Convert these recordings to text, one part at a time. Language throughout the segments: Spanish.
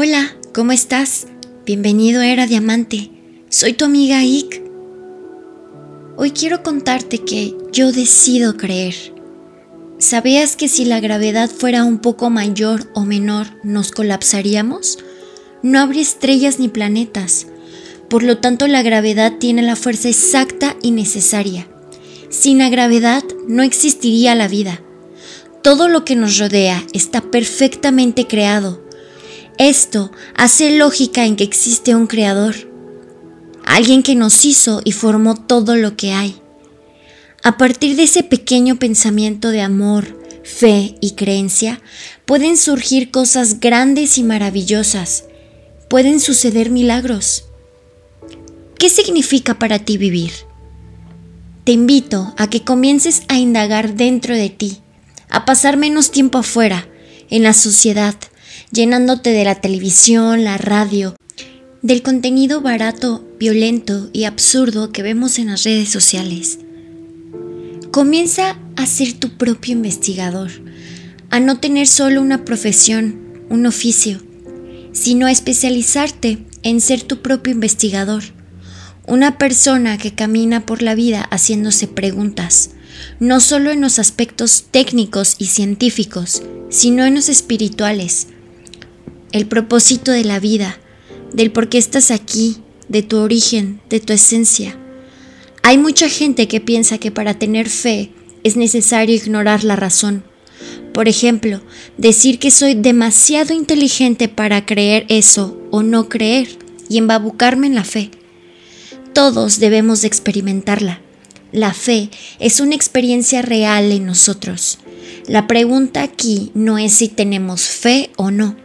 Hola, ¿cómo estás? Bienvenido a Era Diamante. Soy tu amiga Ick. Hoy quiero contarte que yo decido creer. ¿Sabías que si la gravedad fuera un poco mayor o menor nos colapsaríamos? No habría estrellas ni planetas. Por lo tanto, la gravedad tiene la fuerza exacta y necesaria. Sin la gravedad no existiría la vida. Todo lo que nos rodea está perfectamente creado esto hace lógica en que existe un creador, alguien que nos hizo y formó todo lo que hay. A partir de ese pequeño pensamiento de amor, fe y creencia, pueden surgir cosas grandes y maravillosas. Pueden suceder milagros. ¿Qué significa para ti vivir? Te invito a que comiences a indagar dentro de ti, a pasar menos tiempo afuera, en la sociedad, llenándote de la televisión, la radio, del contenido barato, violento y absurdo que vemos en las redes sociales. Comienza a ser tu propio investigador, a no tener solo una profesión, un oficio, sino a especializarte en ser tu propio investigador, una persona que camina por la vida haciéndose preguntas, no solo en los aspectos técnicos y científicos, sino en los espirituales, el propósito de la vida, del por qué estás aquí, de tu origen, de tu esencia. Hay mucha gente que piensa que para tener fe es necesario ignorar la razón. Por ejemplo, decir que soy demasiado inteligente para creer eso o no creer y embabucarme en la fe. Todos debemos de experimentarla. La fe es una experiencia real en nosotros. La pregunta aquí no es si tenemos fe o no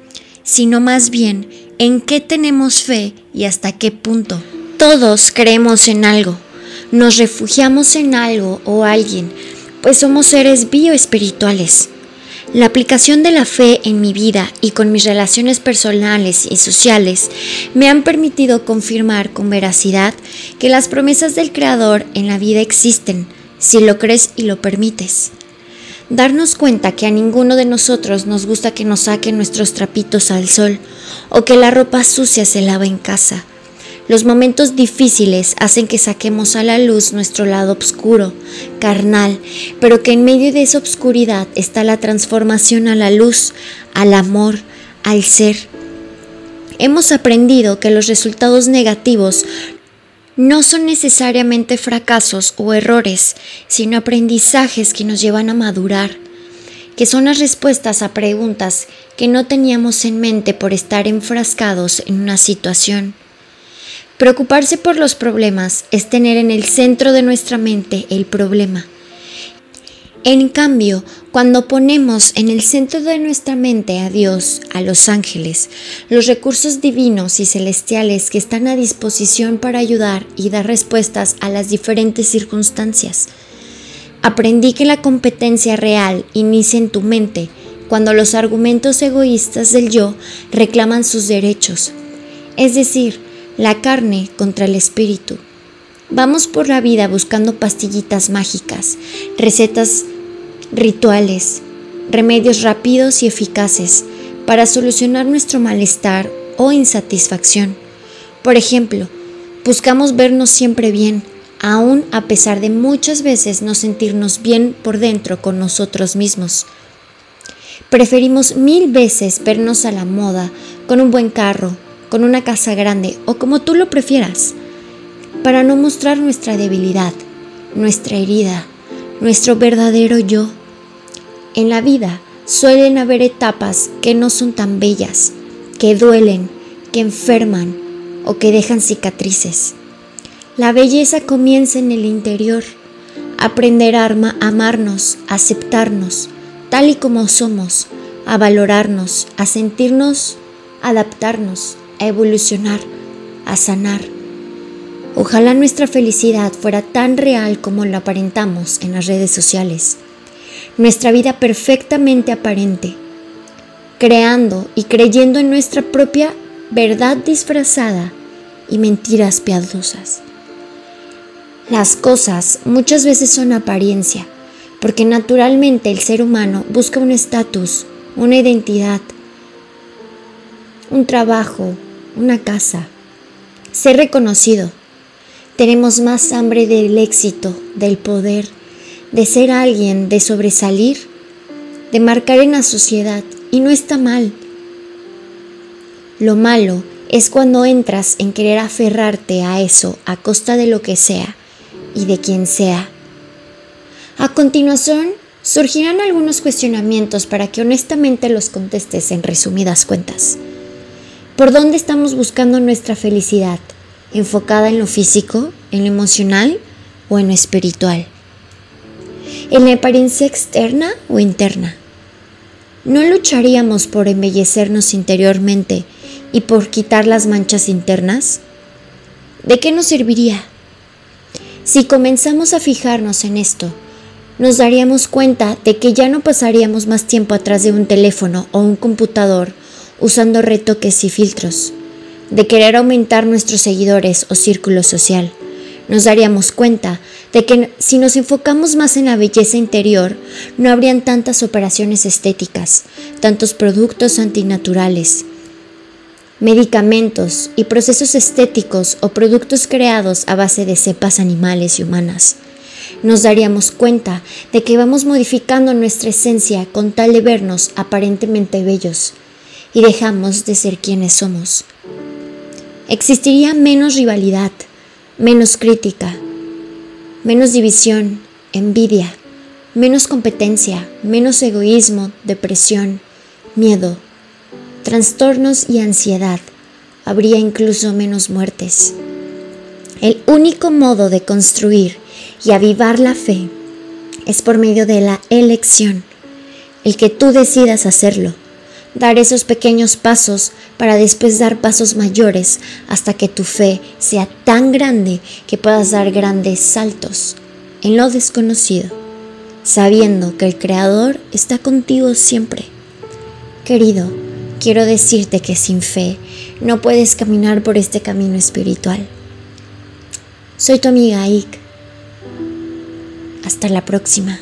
sino más bien en qué tenemos fe y hasta qué punto. Todos creemos en algo, nos refugiamos en algo o alguien, pues somos seres bioespirituales. La aplicación de la fe en mi vida y con mis relaciones personales y sociales me han permitido confirmar con veracidad que las promesas del Creador en la vida existen, si lo crees y lo permites darnos cuenta que a ninguno de nosotros nos gusta que nos saquen nuestros trapitos al sol o que la ropa sucia se lava en casa. Los momentos difíciles hacen que saquemos a la luz nuestro lado oscuro, carnal, pero que en medio de esa oscuridad está la transformación a la luz, al amor, al ser. Hemos aprendido que los resultados negativos no son necesariamente fracasos o errores, sino aprendizajes que nos llevan a madurar, que son las respuestas a preguntas que no teníamos en mente por estar enfrascados en una situación. Preocuparse por los problemas es tener en el centro de nuestra mente el problema en cambio, cuando ponemos en el centro de nuestra mente a Dios, a los ángeles, los recursos divinos y celestiales que están a disposición para ayudar y dar respuestas a las diferentes circunstancias, aprendí que la competencia real inicia en tu mente cuando los argumentos egoístas del yo reclaman sus derechos, es decir, la carne contra el espíritu. Vamos por la vida buscando pastillitas mágicas, recetas rituales, remedios rápidos y eficaces para solucionar nuestro malestar o insatisfacción. Por ejemplo, buscamos vernos siempre bien, aun a pesar de muchas veces no sentirnos bien por dentro con nosotros mismos. Preferimos mil veces vernos a la moda, con un buen carro, con una casa grande o como tú lo prefieras, para no mostrar nuestra debilidad, nuestra herida, nuestro verdadero yo en la vida suelen haber etapas que no son tan bellas, que duelen, que enferman o que dejan cicatrices. La belleza comienza en el interior, aprender a amarnos, a aceptarnos, tal y como somos, a valorarnos, a sentirnos, a adaptarnos, a evolucionar, a sanar. Ojalá nuestra felicidad fuera tan real como lo aparentamos en las redes sociales nuestra vida perfectamente aparente, creando y creyendo en nuestra propia verdad disfrazada y mentiras piadosas. Las cosas muchas veces son apariencia, porque naturalmente el ser humano busca un estatus, una identidad, un trabajo, una casa, ser reconocido. Tenemos más hambre del éxito, del poder, de ser alguien, de sobresalir, de marcar en la sociedad. Y no está mal. Lo malo es cuando entras en querer aferrarte a eso a costa de lo que sea y de quien sea. A continuación, surgirán algunos cuestionamientos para que honestamente los contestes en resumidas cuentas. ¿Por dónde estamos buscando nuestra felicidad? ¿Enfocada en lo físico, en lo emocional o en lo espiritual? ¿En la apariencia externa o interna? ¿No lucharíamos por embellecernos interiormente y por quitar las manchas internas? ¿De qué nos serviría? Si comenzamos a fijarnos en esto, nos daríamos cuenta de que ya no pasaríamos más tiempo atrás de un teléfono o un computador usando retoques y filtros, de querer aumentar nuestros seguidores o círculo social. Nos daríamos cuenta de que si nos enfocamos más en la belleza interior, no habrían tantas operaciones estéticas, tantos productos antinaturales, medicamentos y procesos estéticos o productos creados a base de cepas animales y humanas. Nos daríamos cuenta de que vamos modificando nuestra esencia con tal de vernos aparentemente bellos y dejamos de ser quienes somos. Existiría menos rivalidad, menos crítica, menos división, envidia, menos competencia, menos egoísmo, depresión, miedo, trastornos y ansiedad. Habría incluso menos muertes. El único modo de construir y avivar la fe es por medio de la elección, el que tú decidas hacerlo, dar esos pequeños pasos para después dar pasos mayores hasta que tu fe sea tan grande que puedas dar grandes saltos en lo desconocido, sabiendo que el Creador está contigo siempre. Querido, quiero decirte que sin fe no puedes caminar por este camino espiritual. Soy tu amiga Ike. Hasta la próxima.